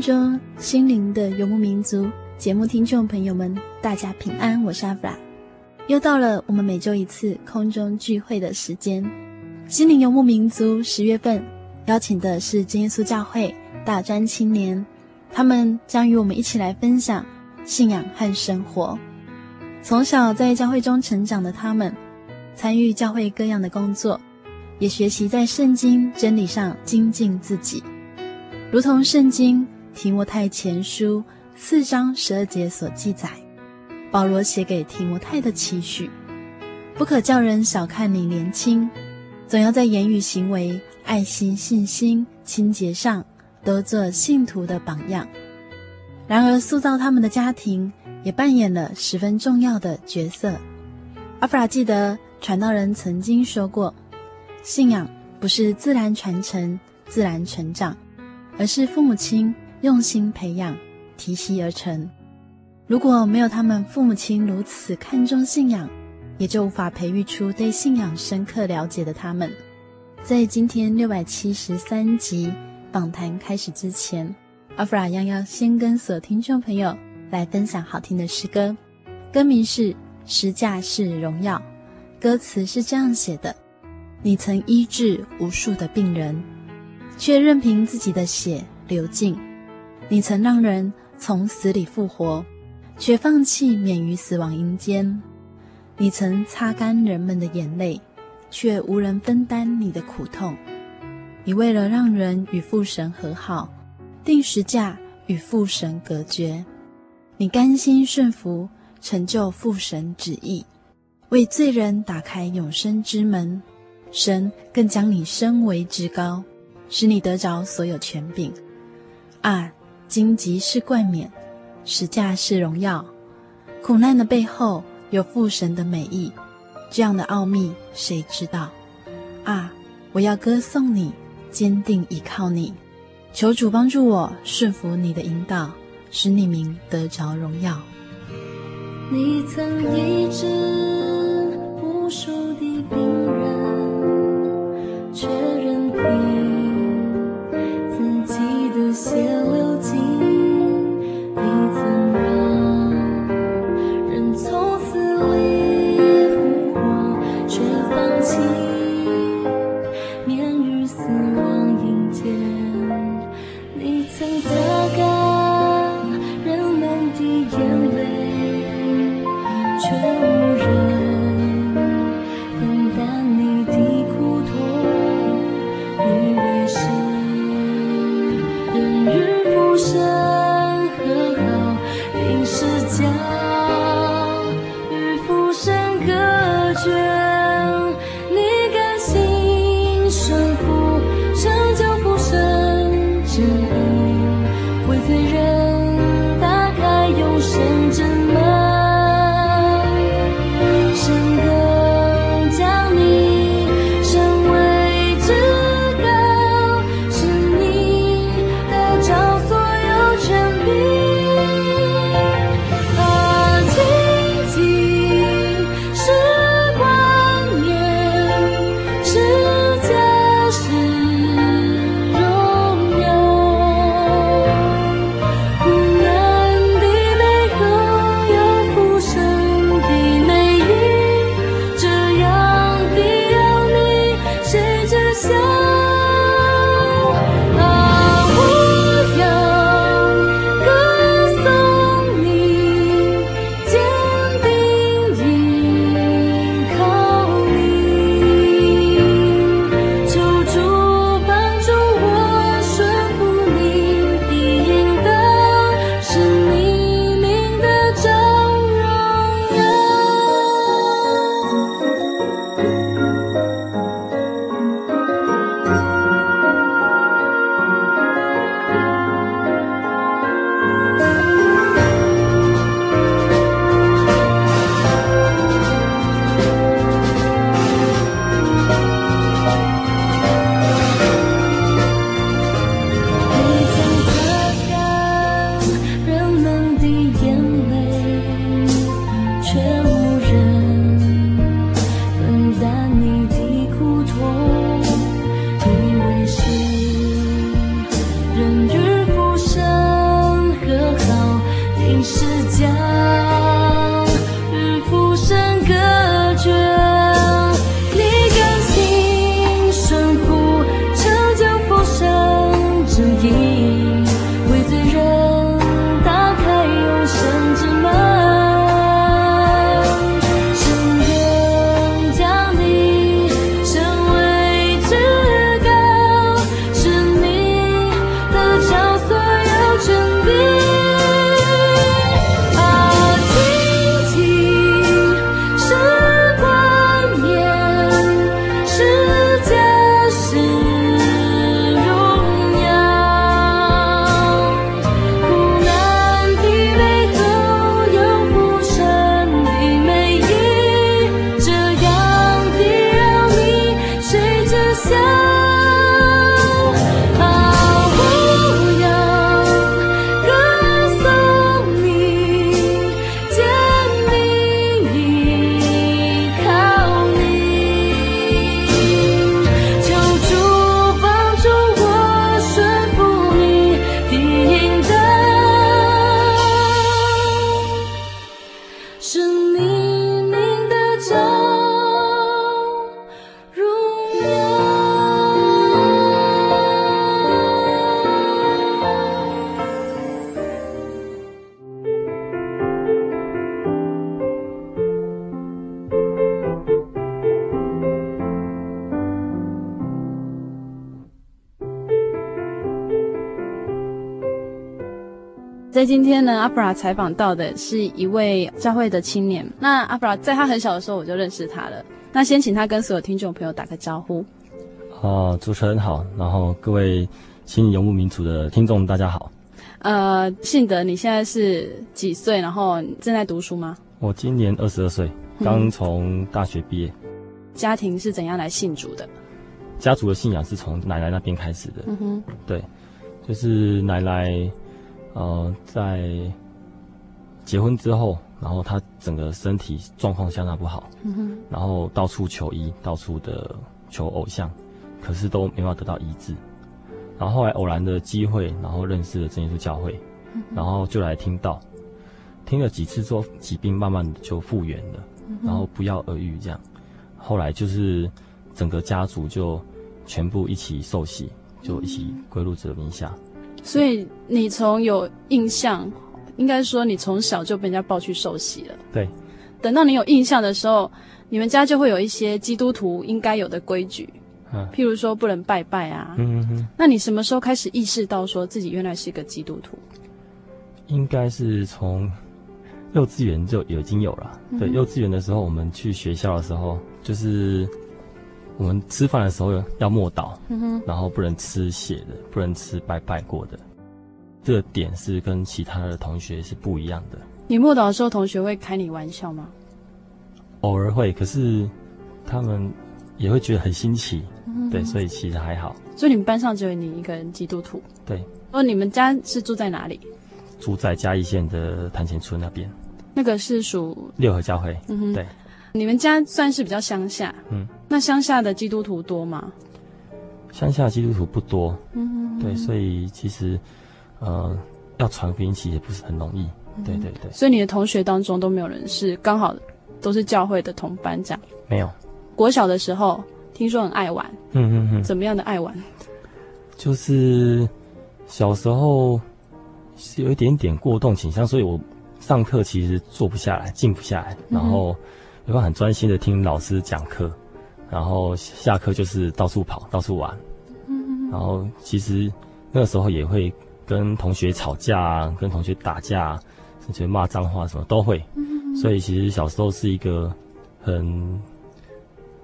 中，心灵的游牧民族节目听众朋友们，大家平安，我是阿弗拉，又到了我们每周一次空中聚会的时间。心灵游牧民族十月份邀请的是真耶稣教会大专青年，他们将与我们一起来分享信仰和生活。从小在教会中成长的他们，参与教会各样的工作，也学习在圣经真理上精进自己。如同圣经提摩太前书四章十二节所记载，保罗写给提摩太的期许：不可叫人小看你年轻，总要在言语、行为、爱心、信心、清洁上都做信徒的榜样。然而，塑造他们的家庭也扮演了十分重要的角色。阿弗拉记得传道人曾经说过：信仰不是自然传承、自然成长。而是父母亲用心培养、提携而成。如果没有他们父母亲如此看重信仰，也就无法培育出对信仰深刻了解的他们。在今天六百七十三集访谈开始之前，阿弗拉央要先跟所听众朋友来分享好听的诗歌，歌名是《十架是荣耀》，歌词是这样写的：你曾医治无数的病人。却任凭自己的血流尽，你曾让人从死里复活，却放弃免于死亡阴间。你曾擦干人们的眼泪，却无人分担你的苦痛。你为了让人与父神和好，定时架与父神隔绝。你甘心顺服，成就父神旨意，为罪人打开永生之门。神更将你升为至高。使你得着所有权柄，二，荆棘是冠冕，十架是荣耀，苦难的背后有父神的美意，这样的奥秘谁知道？啊，我要歌颂你，坚定依靠你，求主帮助我顺服你的引导，使你名得着荣耀。你曾一直无数想在今天呢，阿布拉采访到的是一位教会的青年。那阿布拉在他很小的时候我就认识他了。那先请他跟所有听众朋友打个招呼。啊，主持人好，然后各位心灵游牧民族的听众大家好。呃，信德，你现在是几岁？然后正在读书吗？我今年二十二岁，刚从大学毕业。嗯。家庭是怎样来信主的？家族的信仰是从奶奶那边开始的。嗯哼，对，就是奶奶。呃，在结婚之后，然后他整个身体状况相当不好，嗯哼，然后到处求医，到处的求偶像，可是都没办法得到医治。然后后来偶然的机会，然后认识了真耶稣教会，嗯，然后就来听到，听了几次之后，疾病慢慢的就复原了，嗯，然后不药而愈这样。后来就是整个家族就全部一起受洗，就一起归入主的名下。所以你从有印象，应该说你从小就被人家抱去受洗了。对。等到你有印象的时候，你们家就会有一些基督徒应该有的规矩，嗯，譬如说不能拜拜啊。嗯嗯嗯。那你什么时候开始意识到说自己原来是一个基督徒？应该是从幼稚园就已经有了。嗯。对，幼稚园的时候，我们去学校的时候，就是。我们吃饭的时候要默祷，嗯，然后不能吃血的，不能吃拜拜过的。这个点是跟其他的同学是不一样的。你默祷的时候，同学会开你玩笑吗？偶尔会，可是他们也会觉得很新奇，嗯，对，所以其实还好。所以你们班上只有你一个人基督徒？对。哦，你们家是住在哪里？住在嘉义县的潭前村那边。那个是属六合教会。嗯哼，对。你们家算是比较乡下，嗯，那乡下的基督徒多吗？乡下的基督徒不多，嗯，对，所以其实，呃，要传福音其实也不是很容易，嗯，对对对。所以你的同学当中都没有人是刚好都是教会的同班这样？没有。国小的时候听说很爱玩，嗯嗯嗯，怎么样的爱玩？就是小时候是有一点点过动倾向，所以我上课其实坐不下来，静不下来，然后。嗯没办法很专心的听老师讲课，然后下课就是到处跑，到处玩。嗯，然后其实那个时候也会跟同学吵架啊，跟同学打架，甚至骂脏话什么都会。嗯。所以其实小时候是一个很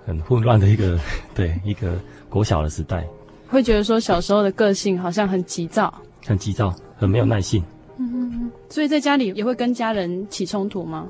很混乱的一个 对一个国小的时代。会觉得说小时候的个性好像很急躁，很急躁，很没有耐性。嗯，所以在家里也会跟家人起冲突吗？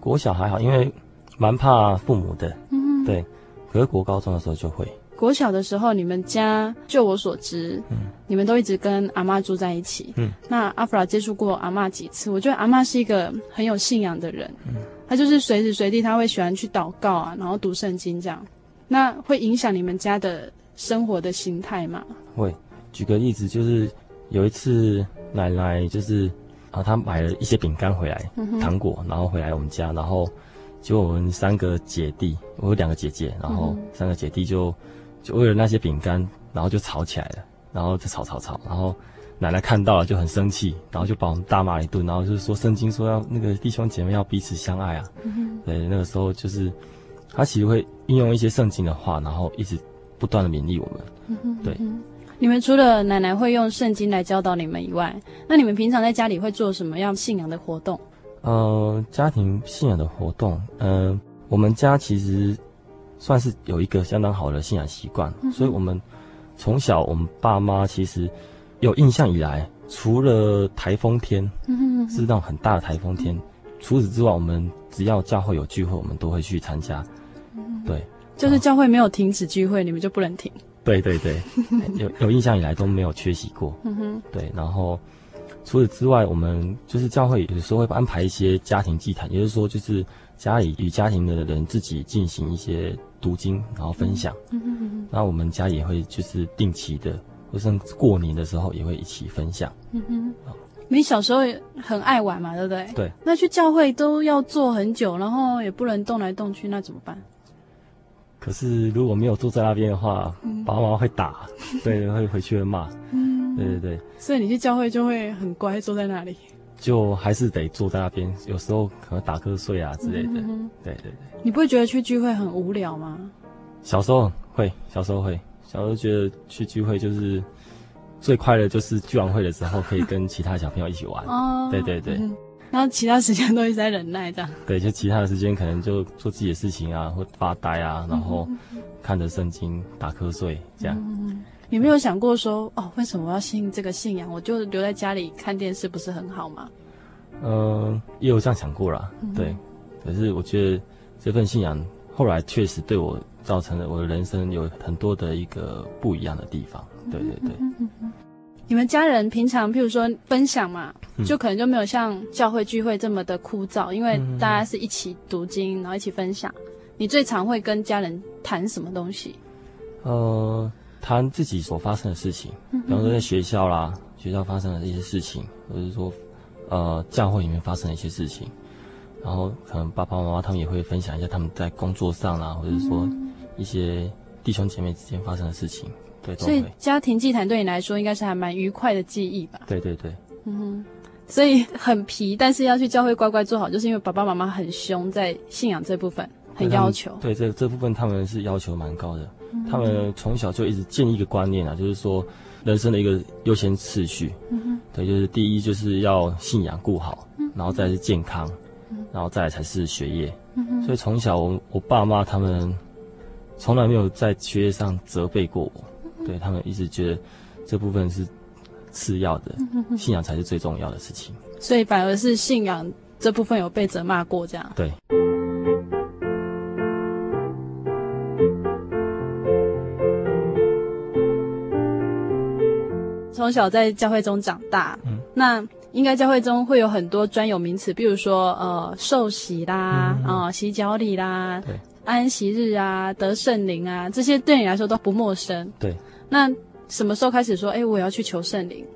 国小还好，因为。蛮怕父母的，嗯，对。可是国高中的时候就会。国小的时候，你们家就我所知，嗯，你们都一直跟阿嬷住在一起，嗯。那阿弗拉接触过阿嬷几次？我觉得阿嬷是一个很有信仰的人，嗯，他就是随时随地他会喜欢去祷告啊，然后读圣经这样。那会影响你们家的生活的形态吗？会。举个例子，就是有一次奶奶就是啊，她买了一些饼干回来，嗯，糖果，然后回来我们家，然后。就我们三个姐弟，我有两个姐姐，然后三个姐弟就就为了那些饼干，然后就吵起来了，然后就吵吵吵，然后奶奶看到了就很生气，然后就把我们大骂一顿，然后就是说圣经说要那个弟兄姐妹要彼此相爱啊，嗯、对，那个时候就是他其实会运用一些圣经的话，然后一直不断的勉励我们，嗯、对。你们除了奶奶会用圣经来教导你们以外，那你们平常在家里会做什么样信仰的活动？呃，家庭信仰的活动，呃，我们家其实算是有一个相当好的信仰习惯，嗯，所以我们从小我们爸妈其实有印象以来，除了台风天，嗯，是那种很大的台风天，除此之外，我们只要教会有聚会，我们都会去参加，嗯，对，就是教会没有停止聚会，你们就不能停，对对对，有有印象以来都没有缺席过，嗯哼，对，然后。除此之外，我们就是教会有时候会安排一些家庭祭坛，也就是说，就是家里与家庭的人自己进行一些读经，然后分享。嗯嗯嗯。那我们家也会就是定期的，或是过年的时候也会一起分享。嗯哼。你小时候也很爱玩嘛，对不对？对。那去教会都要坐很久，然后也不能动来动去，那怎么办？可是如果没有坐在那边的话，嗯、爸爸妈妈会打，对，会回去会骂。嗯，对对对。所以你去教会就会很乖，坐在那里。就还是得坐在那边，有时候可能打瞌睡啊之类的。嗯、哼哼对对对。你不会觉得去聚会很无聊吗？小时候会，小时候会，小时候觉得去聚会就是最快乐，就是聚完会的时候可以跟其他小朋友一起玩。哦。对对对。嗯然后其他时间都一直在忍耐，这样。对，就其他的时间可能就做自己的事情啊，或发呆啊，然后看着圣经打瞌睡这样。嗯，你没有想过说哦，为什么我要信这个信仰？我就留在家里看电视不是很好吗？嗯，也有这样想过啦。对。可是我觉得这份信仰后来确实对我造成了我的人生有很多的一个不一样的地方。对对对。你们家人平常，譬如说分享嘛，就可能就没有像教会聚会这么的枯燥，因为大家是一起读经，然后一起分享。你最常会跟家人谈什么东西？呃，谈自己所发生的事情，比方说在学校啦，学校发生的一些事情，或者是说，呃，教会里面发生的一些事情。然后可能爸爸妈妈他们也会分享一下他们在工作上啦，或者是说一些弟兄姐妹之间发生的事情。对，所以家庭祭坛对你来说应该是还蛮愉快的记忆吧？对对对，嗯哼，所以很皮，但是要去教会乖乖做好，就是因为爸爸妈妈很凶，在信仰这部分很要求。对，这这部分他们是要求蛮高的，嗯、他们从小就一直建立一个观念啊，就是说人生的一个优先次序。对，就是第一就是要信仰顾好，然后再是健康，然后再来才是学业。所以从小我我爸妈他们从来没有在学业上责备过我。对，他们一直觉得这部分是次要的，信仰才是最重要的事情。所以反而是信仰这部分有被责骂过，这样。对。从小在教会中长大，嗯，那应该教会中会有很多专有名词，比如说呃受洗啦，啊、嗯呃、洗脚礼啦，对，安息日啊，得圣灵啊，这些对你来说都不陌生。对。那什么时候开始说，哎，我要去求圣灵？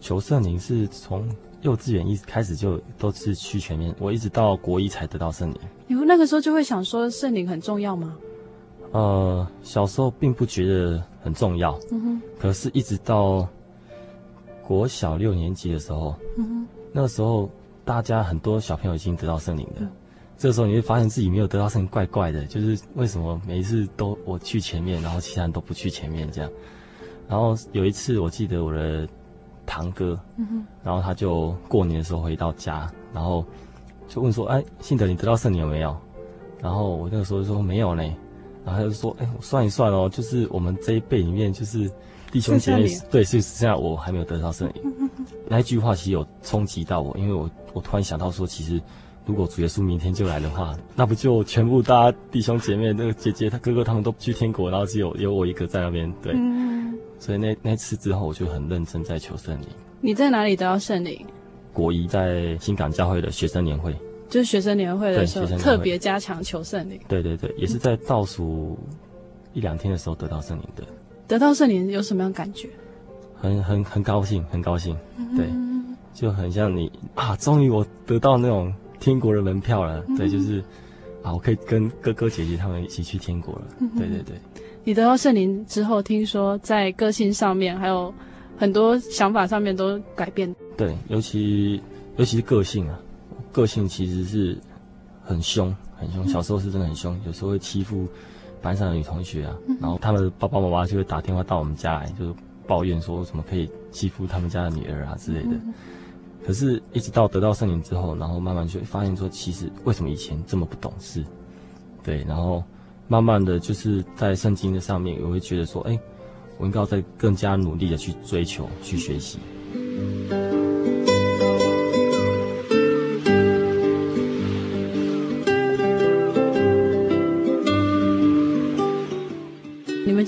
求圣灵是从幼稚园一开始就都是去全面，我一直到国一才得到圣灵。你那个时候就会想说圣灵很重要吗？呃，小时候并不觉得很重要，嗯哼。可是，一直到国小六年级的时候，嗯。那个时候大家很多小朋友已经得到圣灵的。嗯这个时候你会发现自己没有得到圣灵，怪怪的，就是为什么每一次都我去前面，然后其他人都不去前面这样。然后有一次我记得我的堂哥，嗯，然后他就过年的时候回到家，然后就问说：“哎，信德你得到圣灵有没有？”然后我那个时候就说没有呢，然后他就说：“哎，我算一算哦，就是我们这一辈里面就是弟兄姐妹，对，是现在我还没有得到圣灵。嗯哼”那一句话其实有冲击到我，因为我我突然想到说，其实。如果主耶稣明天就来的话，那不就全部大家弟兄姐妹、那个姐姐、他哥哥他们都去天国，然后只有有我一个在那边。对，嗯、所以那那次之后，我就很认真在求圣灵。你在哪里得到圣灵？国一在新港教会的学生年会，就是学生年会的时候特别加强求圣灵。对对对，也是在倒数一两天的时候得到圣灵的。得到圣灵有什么样感觉？很很很高兴，很高兴。对，嗯、就很像你啊，终于我得到那种。天国的门票了，对，就是啊，我可以跟哥哥姐姐他们一起去天国了。对对对。你得到圣灵之后，听说在个性上面还有很多想法上面都改变。对，尤其尤其是个性啊，个性其实是很凶，很凶。小时候是真的很凶，有时候会欺负班上的女同学啊，然后他们的爸爸妈妈就会打电话到我们家来，就抱怨说怎么可以欺负他们家的女儿啊之类的。可是，一直到得到圣灵之后，然后慢慢就会发现说，其实为什么以前这么不懂事？对，然后慢慢的就是在圣经的上面，我会觉得说，哎，我应该要再更加努力的去追求、去学习。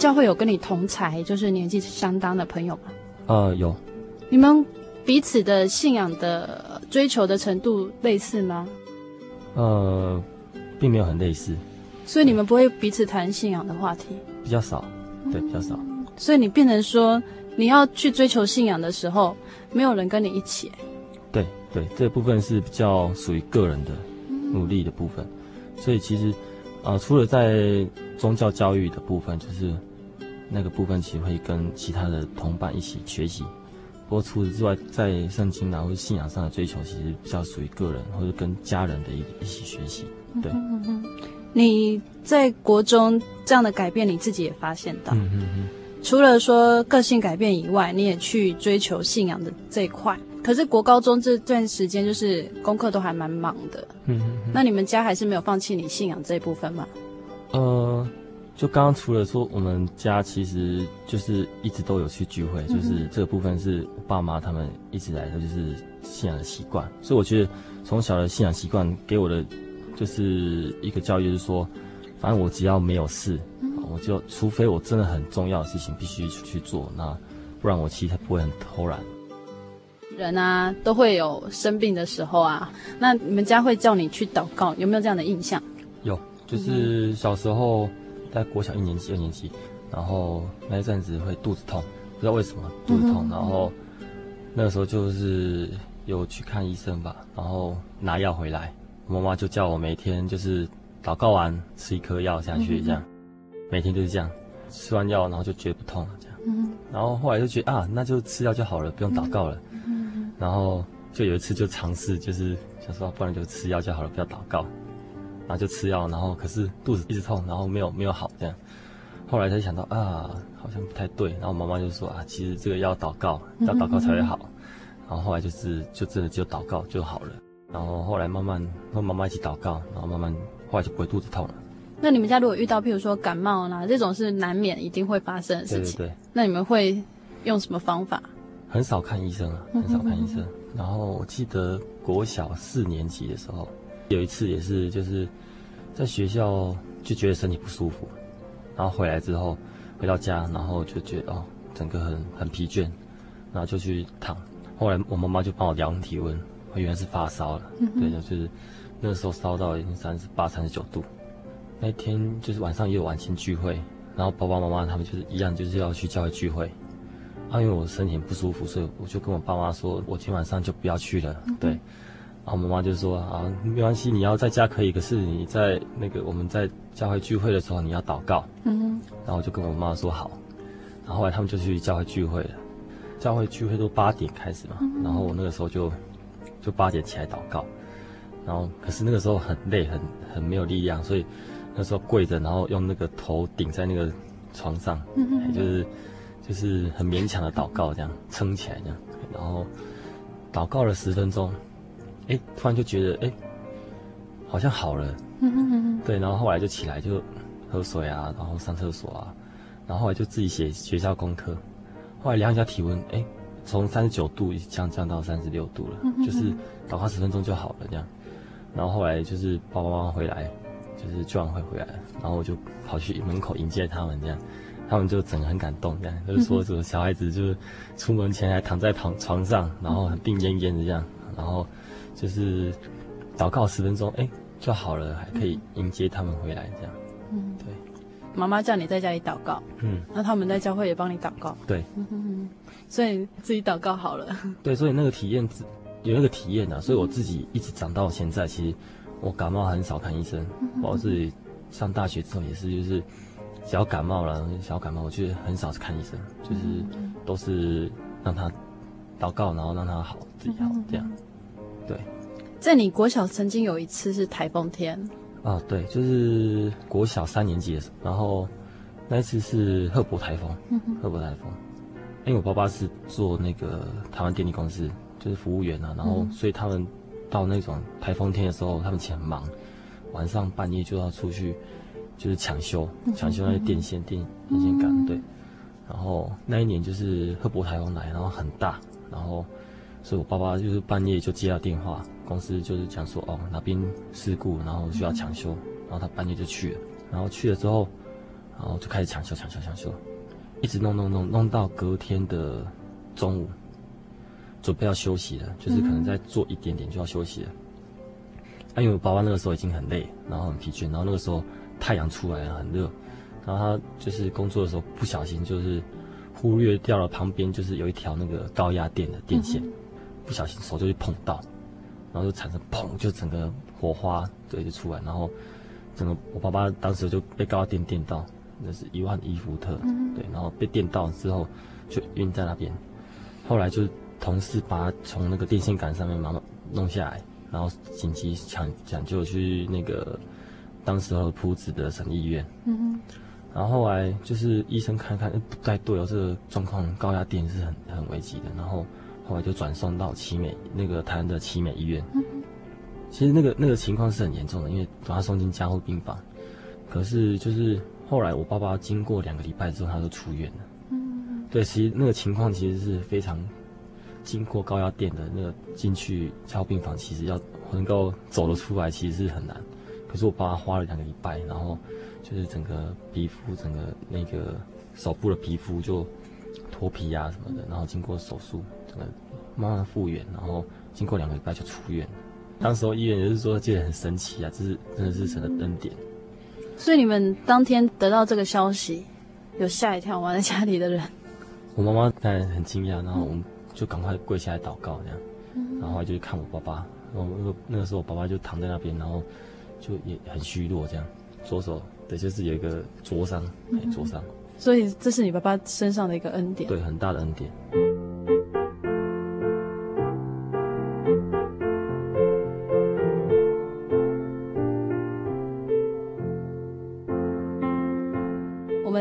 教会有跟你同才，就是年纪相当的朋友吗？呃，有。你们。彼此的信仰的追求的程度类似吗？呃，并没有很类似。所以你们不会彼此谈信仰的话题？比较少，对，比较少。所以你变成说，你要去追求信仰的时候，没有人跟你一起。对对，这部分是比较属于个人的努力的部分，嗯、所以其实，呃，除了在宗教教育的部分，就是那个部分其实会跟其他的同伴一起学习。不过除此之外，在圣经啊或者信仰上的追求，其实比较属于个人或者跟家人的一一起学习。对，你在国中这样的改变，你自己也发现到。除了说个性改变以外，你也去追求信仰的这一块。可是国高中这段时间，就是功课都还蛮忙的。嗯。那你们家还是没有放弃你信仰这一部分吗？呃。就刚刚除了说，我们家其实就是一直都有去聚会，就是这个部分是我爸妈他们一直来的就是信仰的习惯，所以我觉得从小的信仰习惯给我的就是一个教育，就是说，反正我只要没有事，我就除非我真的很重要的事情必须去做，那不然我其实不会很偷懒。人啊都会有生病的时候啊，那你们家会叫你去祷告，有没有这样的印象？有，就是小时候。在国小一年级、二年级，然后那一阵子会肚子痛，不知道为什么肚子痛，嗯、然后那个时候就是有去看医生吧，然后拿药回来，我妈妈就叫我每天就是祷告完吃一颗药下去，这样，嗯、每天就是这样，吃完药然后就觉得不痛了，这样，嗯、然后后来就觉得啊，那就吃药就好了，不用祷告了，嗯、然后就有一次就尝试，就是想说不然就吃药就好了，不要祷告。然后就吃药，然后可是肚子一直痛，然后没有没有好这样。后来才想到啊，好像不太对。然后妈妈就说啊，其实这个要祷告，要祷告才会好。嗯、哼哼，然后后来就是就真的就祷告就好了。然后后来慢慢和妈妈一起祷告，然后慢慢后来就不会肚子痛了。那你们家如果遇到譬如说感冒啦，这种是难免一定会发生的事情。对对对。那你们会用什么方法？很少看医生啊，很少看医生。嗯、哼哼哼，然后我记得国小四年级的时候。有一次也是，就是在学校就觉得身体不舒服，然后回来之后回到家，然后就觉得哦，整个很很疲倦，然后就去躺。后来我妈妈就帮我量体温，我原来是发烧了，嗯、哼对，就是那个时候烧到已经三十八、三十九度。那一天就是晚上也有晚亲聚会，然后爸爸妈妈他们就是一样，就是要去教会聚会。啊，因为我身体不舒服，所以我就跟我爸妈说，我今天晚上就不要去了，嗯、对。然后妈妈就说：“啊，没关系，你要在家可以，可是你在那个我们在教会聚会的时候你要祷告。”嗯哼。然后我就跟我妈妈说好。然后后来他们就去教会聚会了。教会聚会都八点开始嘛，嗯、然后我那个时候就就八点起来祷告。然后可是那个时候很累，很很没有力量，所以那时候跪着，然后用那个头顶在那个床上，嗯哼，就是就是很勉强的祷告，这样撑起来这样。然后祷告了十分钟。哎，突然就觉得哎，好像好了，嗯嗯嗯哼，对，然后后来就起来就喝水啊，然后上厕所啊，然后后来就自己写学校功课，后来量一下体温，哎，从三十九度降降到三十六度了，嗯、就是祷告十分钟就好了这样，然后后来就是爸爸妈妈回来，就是聚完会回来，然后我就跑去门口迎接他们这样，他们就整个很感动这样，就是说这个小孩子就是出门前还躺在床床上，然后很病恹恹的这样，然后。就是祷告十分钟，哎、欸，就好了，还可以迎接他们回来，这样。嗯，对。妈妈叫你在家里祷告，嗯，那他们在教会也帮你祷告，对。所以自己祷告好了。对，所以那个体验，有那个体验啊，所以我自己一直长到现在，其实我感冒很少看医生。我自己上大学之后也是，就是只要感冒了，小感冒，我觉得很少看医生，就是都是让他祷告，然后让他好，自己好，这样。对，在你国小曾经有一次是台风天。啊，对，就是国小三年级的时候，然后那一次是赫伯台风，嗯、哼。贺伯台风，因为我爸爸是做那个台湾电力公司，就是服务员啊，然后所以他们到那种台风天的时候，他们其实很忙，晚上半夜就要出去，就是抢修，抢修那些电线、电电线杆，对，然后那一年就是赫伯台风来，然后很大，然后。所以我爸爸就是半夜就接到电话，公司就是讲说哦哪边事故，然后需要抢修，然后他半夜就去了，然后去了之后，然后就开始抢修抢修抢修，一直弄弄弄弄到隔天的中午，准备要休息了，就是可能再做一点点就要休息了。啊，因为我爸爸那个时候已经很累，然后很疲倦，然后那个时候太阳出来了很热，然后他就是工作的时候不小心就是忽略掉了旁边就是有一条那个高压电的电线，不小心手就去碰到，然后就产生砰，就整个火花对就出来，然后整个我爸爸当时就被高压电电到，那是一万一伏特，嗯、对，然后被电到之后就晕在那边，后来就同事把他从那个电线杆上面慢慢弄下来，然后紧急抢抢救去那个当时候铺子的省医院。嗯然后后来就是医生看看，不太对哦，这个状况高压电是很很危急的。然后后来就转送到奇美那个台湾的奇美医院。嗯、其实那个那个情况是很严重的，因为把他送进加护病房。可是就是后来我爸爸经过两个礼拜之后，他就出院了。嗯，对，其实那个情况其实是非常经过高压电的那个进去加护病房，其实要能够走得出来，其实是很难。可是我爸爸花了两个礼拜，然后。就是整个皮肤，整个那个手部的皮肤就脱皮啊什么的，然后经过手术，慢慢复原，然后经过两个礼拜就出院。当时候医院也是说，觉得很神奇啊，这是真的是神的恩典。所以你们当天得到这个消息，有吓一跳吗？在家里的人？我妈妈当然很惊讶，然后我们就赶快跪下来祷告这样，然后就去看我爸爸，然后那个那个时候我爸爸就躺在那边，然后就也很虚弱这样，左手。对，就是有一个灼伤，灼伤。所以这是你爸爸身上的一个恩典。对，很大的恩典。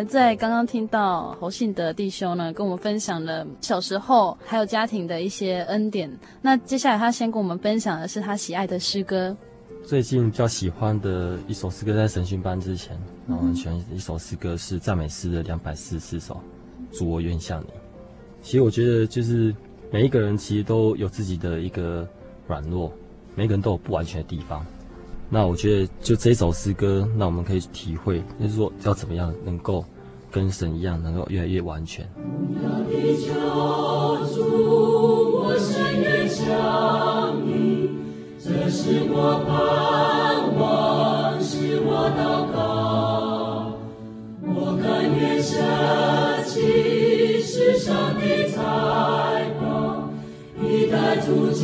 在刚刚听到侯信德弟兄呢，跟我们分享了小时候还有家庭的一些恩典。那接下来他先跟我们分享的是他喜爱的诗歌。最近比较喜欢的一首诗歌，在神训班之前，然后很喜欢一首诗歌是赞美诗的两百四十四首，主我愿像你。其实我觉得，就是每一个人其实都有自己的一个软弱，每个人都有不完全的地方。那我觉得，就这首诗歌，那我们可以体会，就是说要怎么样能够跟神一样，能够越来越完全。荣耀的求主，我深夜想你这是我盼望，是我祷告，我甘愿舍弃世上的财宝，以代主基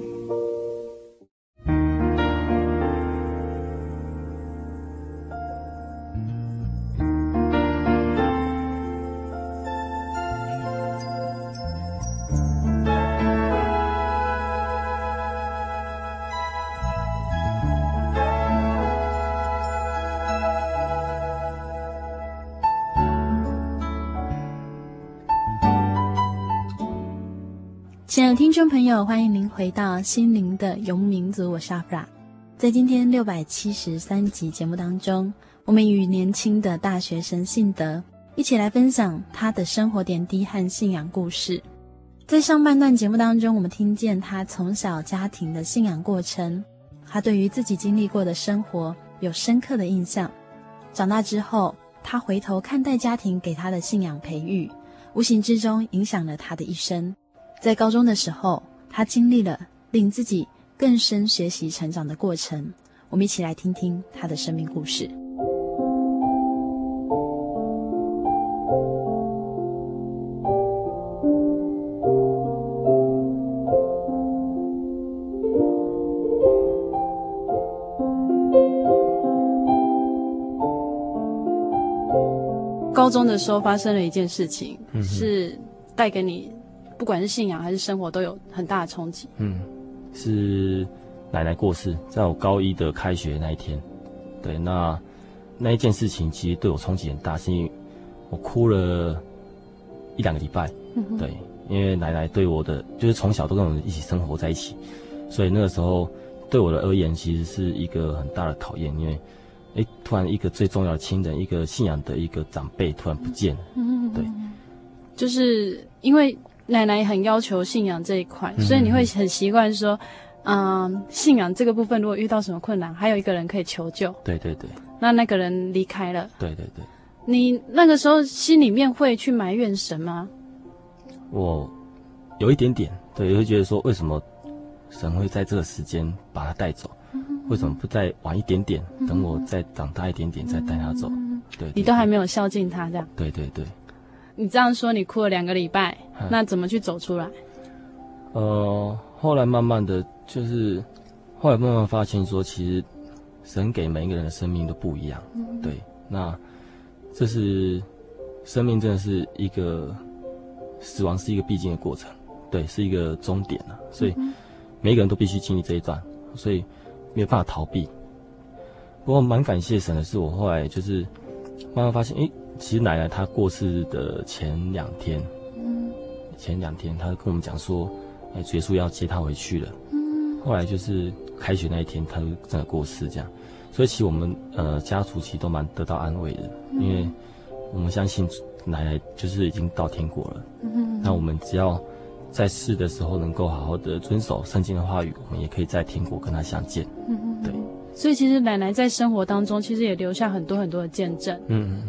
亲爱的听众朋友，欢迎您回到《心灵的游牧民族》，我是阿弗拉。在今天六百七十三集节目当中，我们与年轻的大学生信德一起来分享他的生活点滴和信仰故事。在上半段节目当中，我们听见他从小家庭的信仰过程，他对于自己经历过的生活有深刻的印象。长大之后，他回头看待家庭给他的信仰培育，无形之中影响了他的一生。在高中的时候，他经历了令自己更深学习成长的过程。我们一起来听听他的生命故事。高中的时候发生了一件事情，嗯、是带给你。不管是信仰还是生活，都有很大的冲击。嗯，是奶奶过世，在我高一的开学那一天。对，那那一件事情其实对我冲击很大，是因为我哭了一两个礼拜。嗯。对，因为奶奶对我的就是从小都跟我们一起生活在一起，所以那个时候对我的而言，其实是一个很大的考验。因为，哎，突然一个最重要的亲人，一个信仰的一个长辈突然不见了。嗯。对，就是因为。奶奶很要求信仰这一块，所以你会很习惯说，嗯、呃，信仰这个部分如果遇到什么困难，还有一个人可以求救。对对对。那那个人离开了。对对对。你那个时候心里面会去埋怨神吗？我有一点点，对，会觉得说，为什么神会在这个时间把他带走？为什么不再晚一点点，等我再长大一点点再带他走？对。你都还没有孝敬他这样。对对对。你这样说，你哭了两个礼拜，那怎么去走出来？呃，后来慢慢的就是，后来慢慢发现说，其实神给每一个人的生命都不一样，对，那这是生命真的是一个死亡是一个必经的过程，对，是一个终点啊，所以每一个人都必须经历这一段，所以没有办法逃避。不过蛮感谢神的是，我后来就是慢慢发现，诶，其实奶奶她过世的前两天，前两天她跟我们讲说，哎，主耶稣要接她回去了。后来就是开学那一天，她就真的过世这样。所以其实我们呃家族其实都蛮得到安慰的，因为我们相信奶奶就是已经到天国了。那我们只要在世的时候能够好好的遵守圣经的话语，我们也可以在天国跟她相见。嗯对。所以其实奶奶在生活当中，其实也留下很多很多的见证。嗯，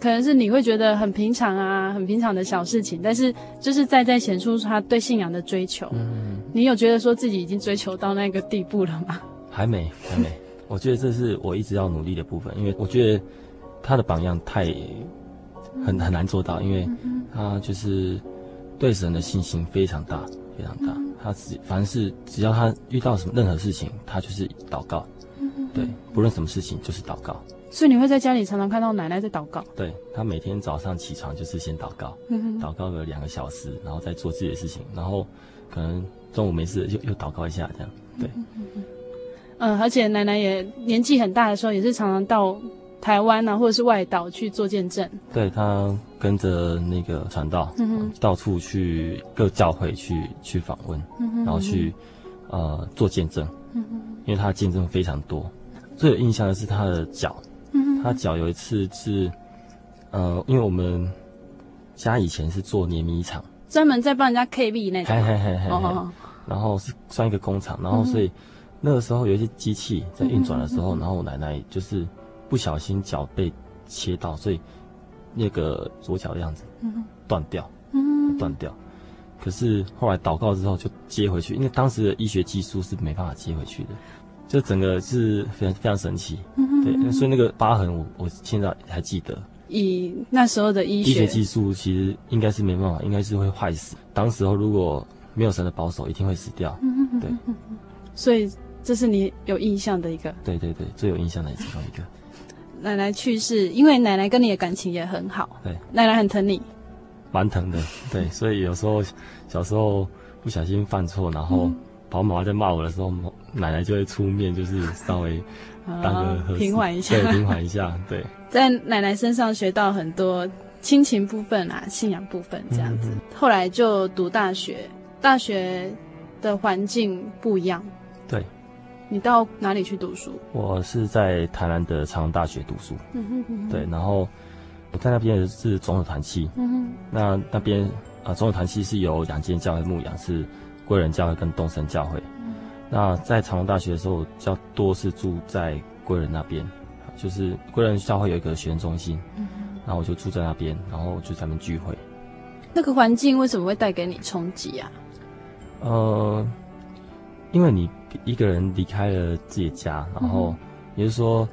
可能是你会觉得很平常啊，很平常的小事情，但是就是在在显出他对信仰的追求。嗯，你有觉得说自己已经追求到那个地步了吗？还没，还没。我觉得这是我一直要努力的部分，因为我觉得他的榜样太很很难做到，因为他就是对神的信心非常大，非常大。他只凡是只要他遇到什么任何事情，他就是祷告。对，不论什么事情就是祷告，所以你会在家里常常看到奶奶在祷告。对，她每天早上起床就是先祷告，嗯、祷告个两个小时，然后再做自己的事情，然后可能中午没事又又祷告一下这样。对，嗯，而且奶奶也年纪很大的时候，也是常常到台湾啊或者是外岛去做见证。对，她跟着那个传道，嗯，到处去各教会去去访问，嗯，然后去呃做见证，嗯，因为她的见证非常多。最有印象的是她的脚，嗯，他脚有一次是，呃，因为我们家以前是做碾米厂，专门在帮人家 KB 那种，嘿嘿嘿嘿，哦，然后是算一个工厂，然后所以那个时候有一些机器在运转的时候，然后我奶奶就是不小心脚被切到，所以那个左脚的样子断掉，嗯，断掉，可是后来祷告之后就接回去，因为当时的医学技术是没办法接回去的。就整个是非常非常神奇，嗯、对，所以那个疤痕我我现在还记得。以那时候的医学医学技术，其实应该是没办法，应该是会坏死。当时候如果没有神的保守，一定会死掉。嗯、对，所以这是你有印象的一个。对对对，最有印象的其中一个。奶奶去世，因为奶奶跟你的感情也很好。对，奶奶很疼你。蛮疼的，对，所以有时候小时候不小心犯错，然后。嗯爸爸妈妈在骂我的时候，奶奶就会出面，就是稍微当个平缓一下，对，平缓一下，对。在奶奶身上学到很多亲情部分啊，信仰部分这样子。嗯、后来就读大学，大学的环境不一样。对。你到哪里去读书？我是在台南的长荣大学读书。嗯哼嗯哼。对，然后我在那边是总有团契。嗯哼。那那边啊，总有团契是由两间教会牧养是。归仁教会跟东升教会，嗯、那在长隆大学的时候，较多是住在贵人那边，就是贵人教会有一个学生中心，嗯、然后我就住在那边，然后就在那边聚会。那个环境为什么会带给你冲击啊？呃，因为你一个人离开了自己的家，然后也就是说，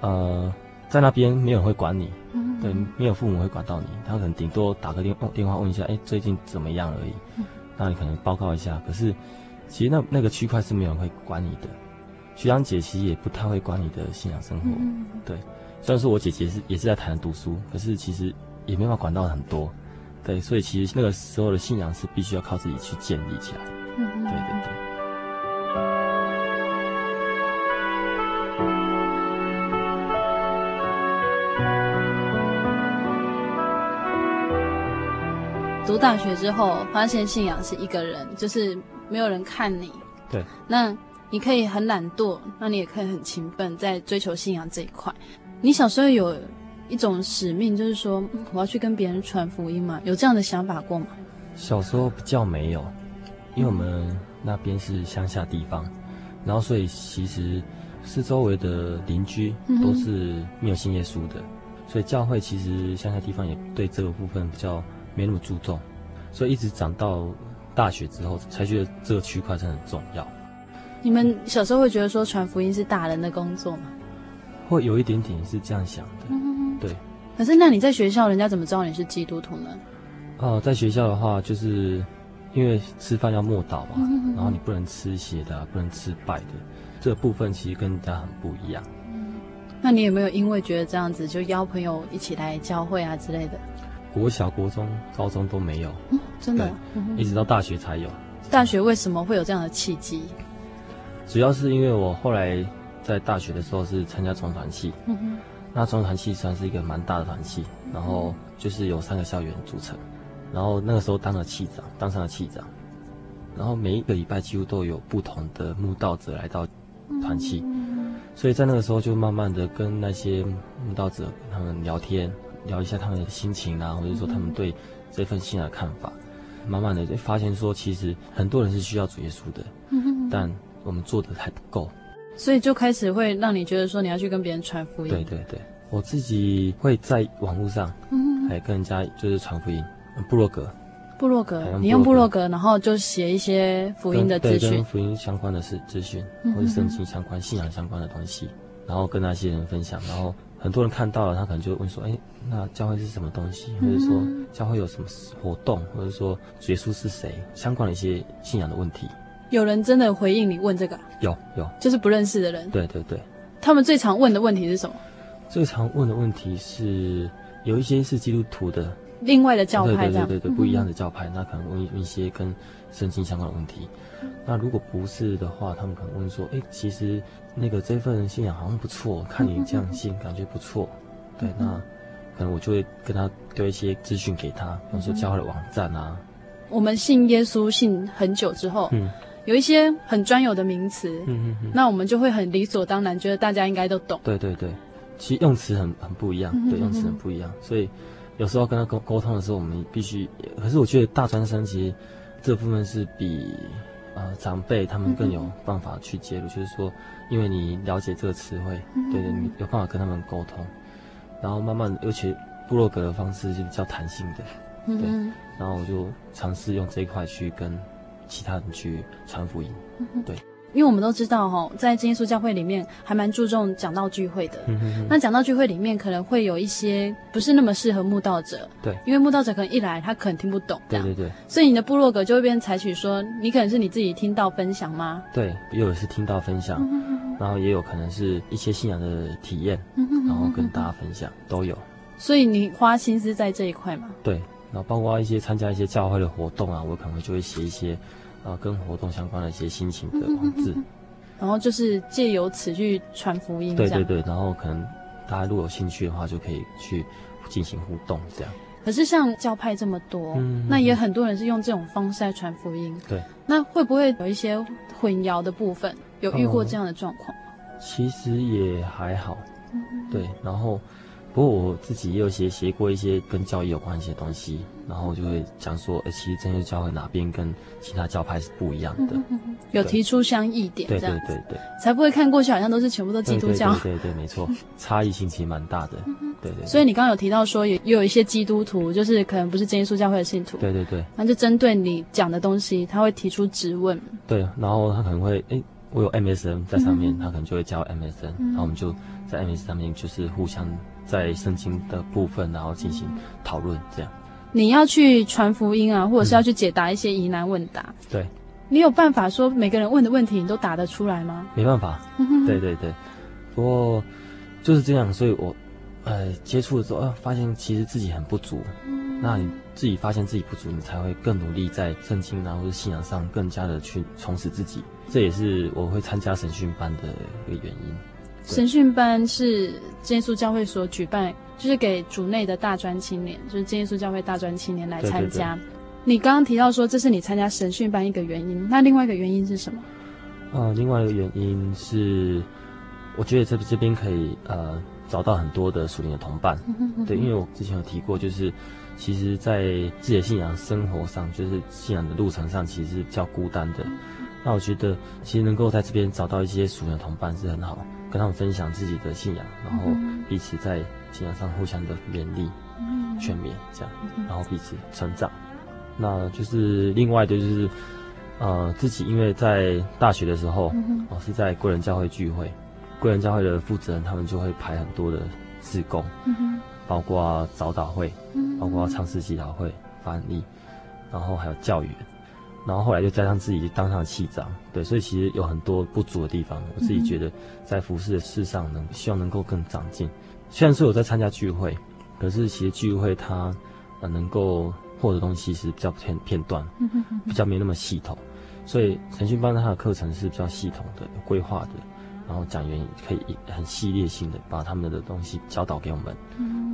呃，在那边没有人会管你，嗯、对，没有父母会管到你，他可能顶多打个电电话问一下，哎，最近怎么样而已。嗯那你可能报告一下，可是其实那那个区块是没有人会管你的，学长姐其实也不太会管你的信仰生活。嗯、对，虽然说我姐姐是也是在台南读书，可是其实也没办法管到很多。对，所以其实那个时候的信仰是必须要靠自己去建立起来。嗯，对对对。读大学之后，发现信仰是一个人，就是没有人看你。对。那你可以很懒惰，那你也可以很勤奋，在追求信仰这一块。你小时候有一种使命，就是说我要去跟别人传福音嘛？有这样的想法过吗？小时候比较没有，因为我们那边是乡下地方，然后所以其实是周围的邻居都是没有信耶稣的，嗯、所以教会其实乡下地方也对这个部分比较。没那么注重，所以一直长到大学之后，才觉得这个区块真的很重要。你们小时候会觉得说传福音是大人的工作吗？会有一点点是这样想的，嗯、对。可是那你在学校，人家怎么知道你是基督徒呢？哦、呃，在学校的话，就是因为吃饭要默祷嘛，嗯、然后你不能吃血的、啊，不能吃白的，这个部分其实跟人家很不一样。那你有没有因为觉得这样子就邀朋友一起来教会啊之类的？国小、国中、高中都没有，嗯、真的，一直到大学才有。大学为什么会有这样的契机？主要是因为我后来在大学的时候是参加中团系，嗯哼，那中团系算是一个蛮大的团系，然后就是有三个校园组成，然后那个时候当了系长，当上了系长，然后每一个礼拜几乎都有不同的慕道者来到团契。嗯所以在那个时候，就慢慢的跟那些慕道者跟他们聊天，聊一下他们的心情啊，或者说他们对这份信仰的看法。慢慢的就发现说，其实很多人是需要主耶稣的，嗯但我们做的还不够。所以就开始会让你觉得说，你要去跟别人传福音。对对对，我自己会在网络上，嗯还跟人家就是传福音，部落格。部落格，你用部落格，然后就写一些福音的资讯，跟福音相关的事资讯，或者圣经相关、信仰相关的东西，然后跟那些人分享，然后很多人看到了，他可能就问说：“哎，那教会是什么东西？或者说教会有什么活动？或者说耶稣是谁？相关的一些信仰的问题。”有人真的回应你问这个？有有，就是不认识的人。对对对，他们最常问的问题是什么？最常问的问题是有一些是基督徒的。另外的教派，对对对对，不一样的教派，嗯、那可能问一些跟圣经相关的问题。那如果不是的话，他们可能问说：“哎，其实那个这份信仰好像不错，看你这样信，感觉不错。嗯哼”对，那可能我就会跟他丢一些资讯给他，比如说教会的网站啊。我们信耶稣信很久之后，嗯，有一些很专有的名词，嗯嗯，那我们就会很理所当然觉得大家应该都懂。对对对，其实用词很很不一样，对，用词很不一样，所以。有时候跟他沟沟通的时候，我们必须。可是我觉得大专生其实这部分是比呃长辈他们更有办法去介入，嗯、就是说，因为你了解这个词汇，嗯、对对，你有办法跟他们沟通，然后慢慢，尤其部落格的方式就比较弹性的，对。然后我就尝试用这一块去跟其他人去传福音，嗯、对。因为我们都知道哈，在真耶稣教会里面还蛮注重讲道聚会的。嗯、哼哼那讲道聚会里面可能会有一些不是那么适合慕道者。对。因为慕道者可能一来他可能听不懂。对对对。所以你的部落格就会变成采取说，你可能是你自己听到分享吗？对，也有是听到分享，嗯、哼哼哼然后也有可能是一些信仰的体验，嗯、哼哼哼然后跟大家分享都有。所以你花心思在这一块嘛？对，然后包括一些参加一些教会的活动啊，我可能就会写一些啊、呃、跟活动相关的一些心情的文字。然后就是借由此去传福音，对对对。然后可能大家如果有兴趣的话，就可以去进行互动这样。可是像教派这么多，嗯、那也很多人是用这种方式来传福音。对。那会不会有一些混淆的部分？有遇过这样的状况？嗯、其实也还好。嗯、对。然后，不过我自己也有写写过一些跟教育有关一些东西。然后就会讲说，呃，其实真耶稣教会哪边跟其他教派是不一样的，有提出相异点，对对对对，才不会看过去好像都是全部都基督教，对对没错，差异性其实蛮大的，对，对对。所以你刚刚有提到说，也也有一些基督徒，就是可能不是真耶稣教会的信徒，对对对，那就针对你讲的东西，他会提出质问，对，然后他可能会，哎，我有 MSN 在上面，嗯、他可能就会加 MSN，、嗯、然后我们就在 MSN 上面就是互相在圣经的部分，然后进行讨论这样。你要去传福音啊，或者是要去解答一些疑难问答。嗯、对，你有办法说每个人问的问题你都答得出来吗？没办法。对对对，不过就是这样，所以我呃接触的时候，呃，发现其实自己很不足。嗯、那你自己发现自己不足，你才会更努力在圣经啊或者信仰上更加的去充实自己。这也是我会参加神训班的一个原因。神训班是真耶稣教会所举办。就是给主内的大专青年，就是真耶稣教会大专青年来参加。对对对，你刚刚提到说，这是你参加神训班一个原因，那另外一个原因是什么？呃，另外一个原因是，我觉得这这边可以呃找到很多的属灵的同伴。对，因为我之前有提过，就是其实，在自己的信仰生活上，就是信仰的路程上，其实是比较孤单的。那我觉得，其实能够在这边找到一些属灵的同伴是很好，跟他们分享自己的信仰，然后彼此在。信仰上互相的勉励、劝勉，这样，然后彼此成长。那就是另外的，就是呃，自己因为在大学的时候，哦，是在贵人教会聚会，贵人教会的负责人他们就会排很多的事工，包括早祷会，包括唱诗祈祷会、翻译，然后还有教育。然后后来就加上自己当上器长，对，所以其实有很多不足的地方。我自己觉得在服饰的事上能希望能够更长进。虽然说有在参加聚会，可是其实聚会它呃能够获得东西是比较片片段，比较没那么系统。所以腾讯班它的课程是比较系统的、有规划的，然后讲员可以很系列性的把他们的东西教导给我们。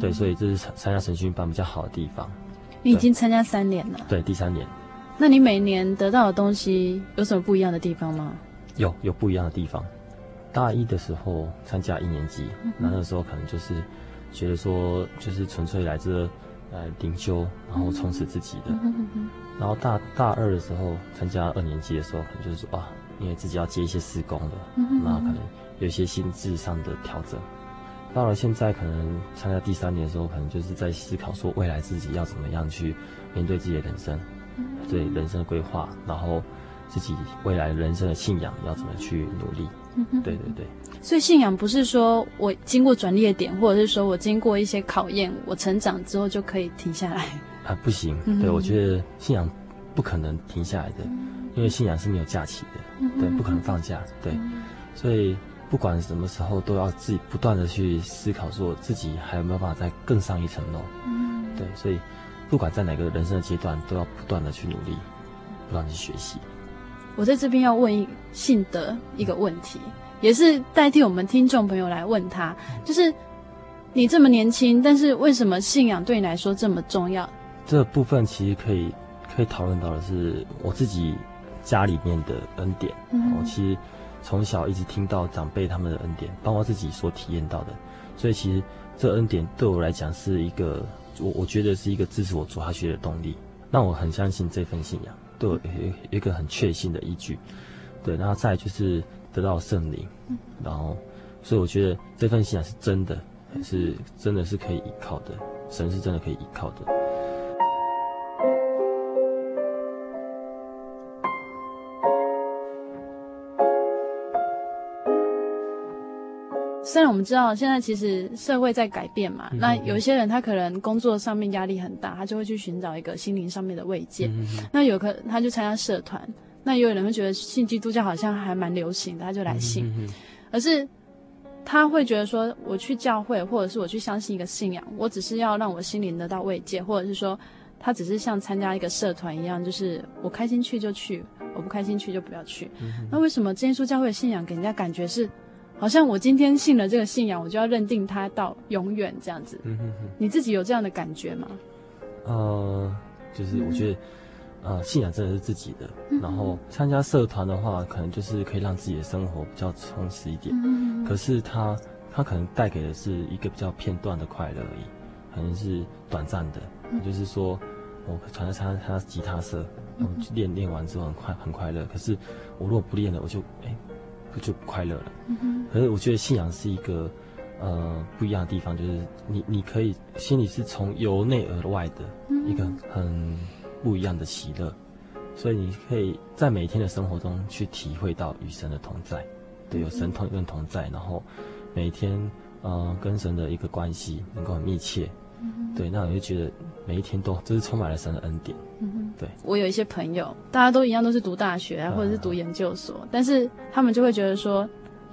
对，所以这是参加腾讯班比较好的地方。你已经参加三年了，对，第三年。那你每年得到的东西有什么不一样的地方吗？有，有不一样的地方。大一的时候参加一年级，那、嗯、那时候可能就是觉得说，就是纯粹来这呃灵修，然后充实自己的。嗯、然后大大二的时候参加二年级的时候，可能就是说啊，因为自己要接一些施工的，嗯、那可能有一些心智上的调整。到了现在，可能参加第三年的时候，可能就是在思考说，未来自己要怎么样去面对自己的人生。对人生的规划，然后自己未来人生的信仰要怎么去努力？嗯哼，对对对。所以信仰不是说我经过转捩点，或者是说我经过一些考验，我成长之后就可以停下来啊？不行。嗯、对，我觉得信仰不可能停下来的，嗯、因为信仰是没有假期的，嗯、对，不可能放假。对，嗯、所以不管什么时候都要自己不断的去思考，说自己还有没有办法再更上一层楼。嗯，对，所以。不管在哪个人生的阶段，都要不断的去努力，不断的去学习。我在这边要问信德一个问题，嗯、也是代替我们听众朋友来问他，就是你这么年轻，但是为什么信仰对你来说这么重要？这部分其实可以可以讨论到的是我自己家里面的恩典。嗯，我其实从小一直听到长辈他们的恩典，包括自己所体验到的，所以其实这恩典对我来讲是一个。我我觉得是一个支持我走下去的动力，让我很相信这份信仰，对我有一个很确信的依据，对，然后再就是得到圣灵，然后，所以我觉得这份信仰是真的，是真的是可以依靠的，神是真的可以依靠的。虽然我们知道现在其实社会在改变嘛，嗯、那有一些人他可能工作上面压力很大，他就会去寻找一个心灵上面的慰藉。嗯、那有可他就参加社团，那也有人会觉得信基督教好像还蛮流行的，他就来信。嗯、而是他会觉得说，我去教会或者是我去相信一个信仰，我只是要让我心灵得到慰藉，或者是说他只是像参加一个社团一样，就是我开心去就去，我不开心去就不要去。嗯、那为什么真耶稣教会的信仰给人家感觉是？好像我今天信了这个信仰，我就要认定他到永远这样子。嗯哼哼。你自己有这样的感觉吗？呃，就是我觉得，嗯、呃，信仰真的是自己的。嗯、然后参加社团的话，可能就是可以让自己的生活比较充实一点。嗯。可是他他可能带给的是一个比较片段的快乐而已，可能是短暂的。嗯、就是说，我传在参加吉他社，我练练完之后很快很快乐。可是我如果不练了，我就哎。就不快乐了。可是我觉得信仰是一个，呃，不一样的地方，就是你你可以心里是从由内而外的一个很不一样的喜乐，所以你可以在每天的生活中去体会到与神的同在，对，有神同跟同在，然后每天呃跟神的一个关系能够很密切。对，那我就觉得每一天都就是充满了神的恩典。嗯哼，对，我有一些朋友，大家都一样，都是读大学啊，或者是读研究所，啊、但是他们就会觉得说，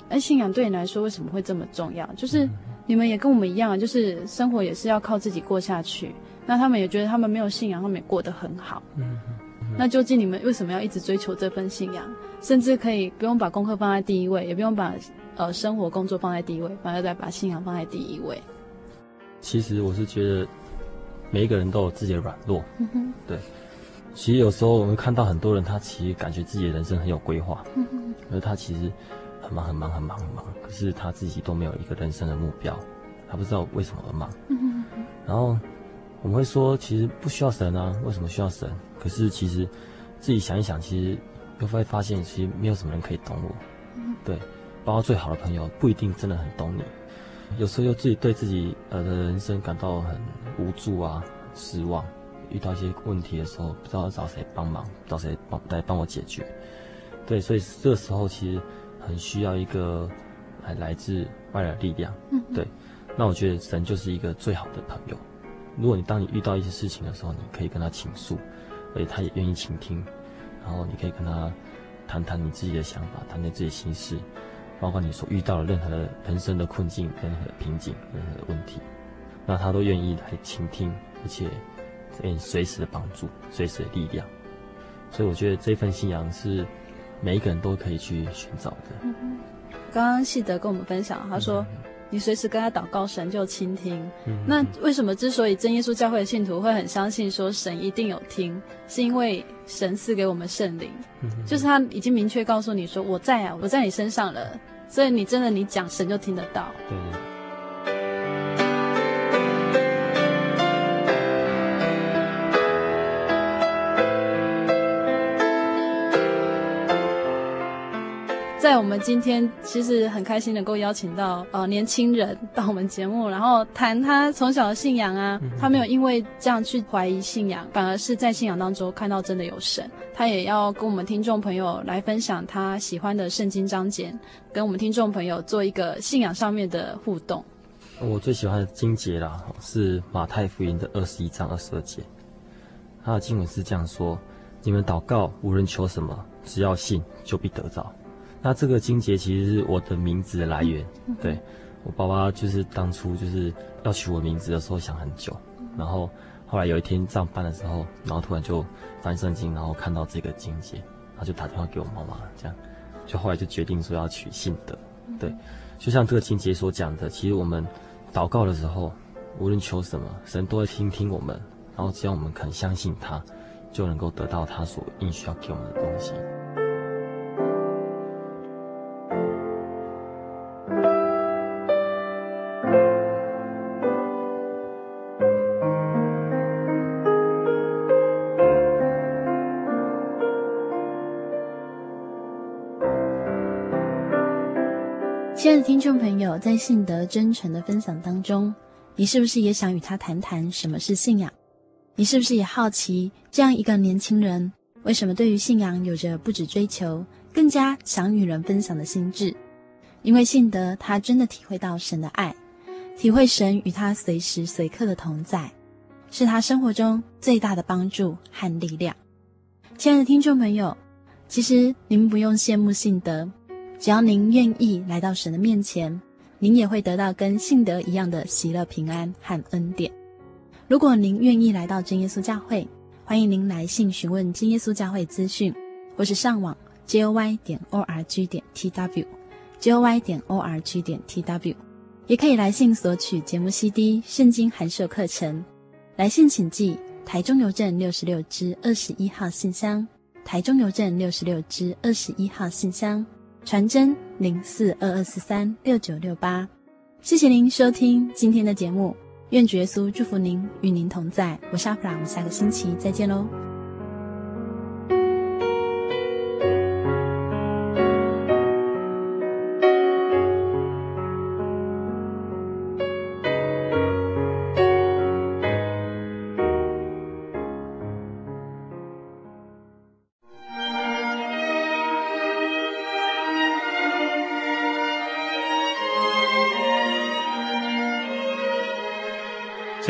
哎，信仰对你来说为什么会这么重要？就是你们也跟我们一样，就是生活也是要靠自己过下去。那他们也觉得他们没有信仰，他们也过得很好。嗯，那究竟你们为什么要一直追求这份信仰？甚至可以不用把功课放在第一位，也不用把呃生活工作放在第一位，反而再把信仰放在第一位。其实我是觉得，每一个人都有自己的软弱，嗯、哼。对。其实有时候我们看到很多人，他其实感觉自己的人生很有规划，嗯、哼而他其实很忙很忙很忙很忙，可是他自己都没有一个人生的目标，他不知道为什么而忙。嗯、哼。然后我们会说，其实不需要神啊，为什么需要神？可是其实自己想一想，其实又会发现，其实没有什么人可以懂我，嗯、对，包括最好的朋友不一定真的很懂你。有时候又自己对自己呃的人生感到很无助啊、失望，遇到一些问题的时候，不知道找谁帮忙，找谁帮来帮我解决。对，所以这个时候其实很需要一个来来自外来的力量。嗯，对。那我觉得神就是一个最好的朋友。如果你当你遇到一些事情的时候，你可以跟他倾诉，而且他也愿意倾听。然后你可以跟他谈谈你自己的想法，谈谈自己心事，包括你所遇到的任何的人生的困境、任何的瓶颈、任何的问题，那他都愿意来倾听，而且愿意随时的帮助、随时的力量。所以我觉得这份信仰是每一个人都可以去寻找的。嗯，刚刚细德跟我们分享，他说。嗯你随时跟他祷告，神就倾听。嗯、那为什么之所以真耶稣教会的信徒会很相信说神一定有听，是因为神赐给我们圣灵，嗯、就是他已经明确告诉你说我在啊，我在你身上了，所以你真的你讲神就听得到。对。在我们今天其实很开心能够邀请到呃年轻人到我们节目，然后谈他从小的信仰啊，他没有因为这样去怀疑信仰，反而是在信仰当中看到真的有神。他也要跟我们听众朋友来分享他喜欢的圣经章节，跟我们听众朋友做一个信仰上面的互动。我最喜欢的经节啦，是马太福音的二十一章二十二节，他的经文是这样说：你们祷告无论求什么，只要信，就必得着。那这个金节其实是我的名字的来源，对，我爸爸就是当初就是要取我名字的时候想很久，然后后来有一天上班的时候，然后突然就翻圣经，然后看到这个金节，然后就打电话给我妈妈，这样，就后来就决定说要取信德，对，就像这个金节所讲的，其实我们祷告的时候，无论求什么，神都会听听我们，然后只要我们肯相信他，就能够得到他所应需要给我们的东西。听众朋友，在信德真诚的分享当中，你是不是也想与他谈谈什么是信仰？你是不是也好奇这样一个年轻人，为什么对于信仰有着不止追求，更加想与人分享的心智？因为信德，他真的体会到神的爱，体会神与他随时随刻的同在，是他生活中最大的帮助和力量。亲爱的听众朋友，其实您不用羡慕信德。只要您愿意来到神的面前，您也会得到跟信德一样的喜乐、平安和恩典。如果您愿意来到真耶稣教会，欢迎您来信询问真耶稣教会资讯，或是上网 joy 点 org 点 tw，joy 点 org 点 tw，也可以来信索取节目 CD、圣经函授课程。来信请寄台中邮政六十六支二十一号信箱，台中邮政六十六支二十一号信箱。传真零四二二四三六九六八，谢谢您收听今天的节目，愿主耶稣祝福您，与您同在。我是阿弗拉，我们下个星期再见喽。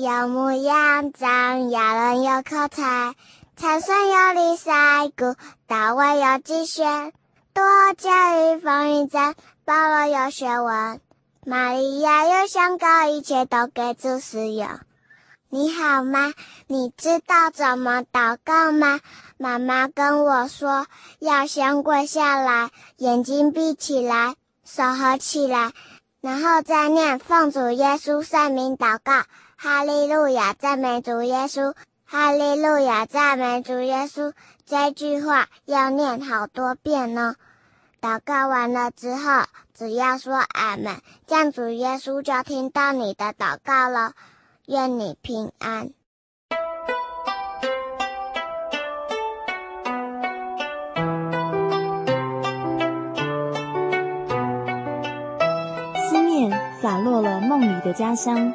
有模样长，亚人有口才，参孙有利赛谷，大卫有击拳，多加与风云战，保罗有学问，玛利亚有香膏，一切都给主使用。你好吗？你知道怎么祷告吗？妈妈跟我说，要先跪下来，眼睛闭起来，手合起来，然后再念奉主耶稣圣名祷告。哈利路亚，赞美主耶稣！哈利路亚，赞美主耶稣！这句话要念好多遍呢。祷告完了之后，只要说阿门，这样主耶稣就听到你的祷告了。愿你平安。思念洒落了梦里的家乡。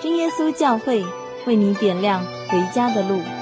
真耶稣教会为你点亮回家的路。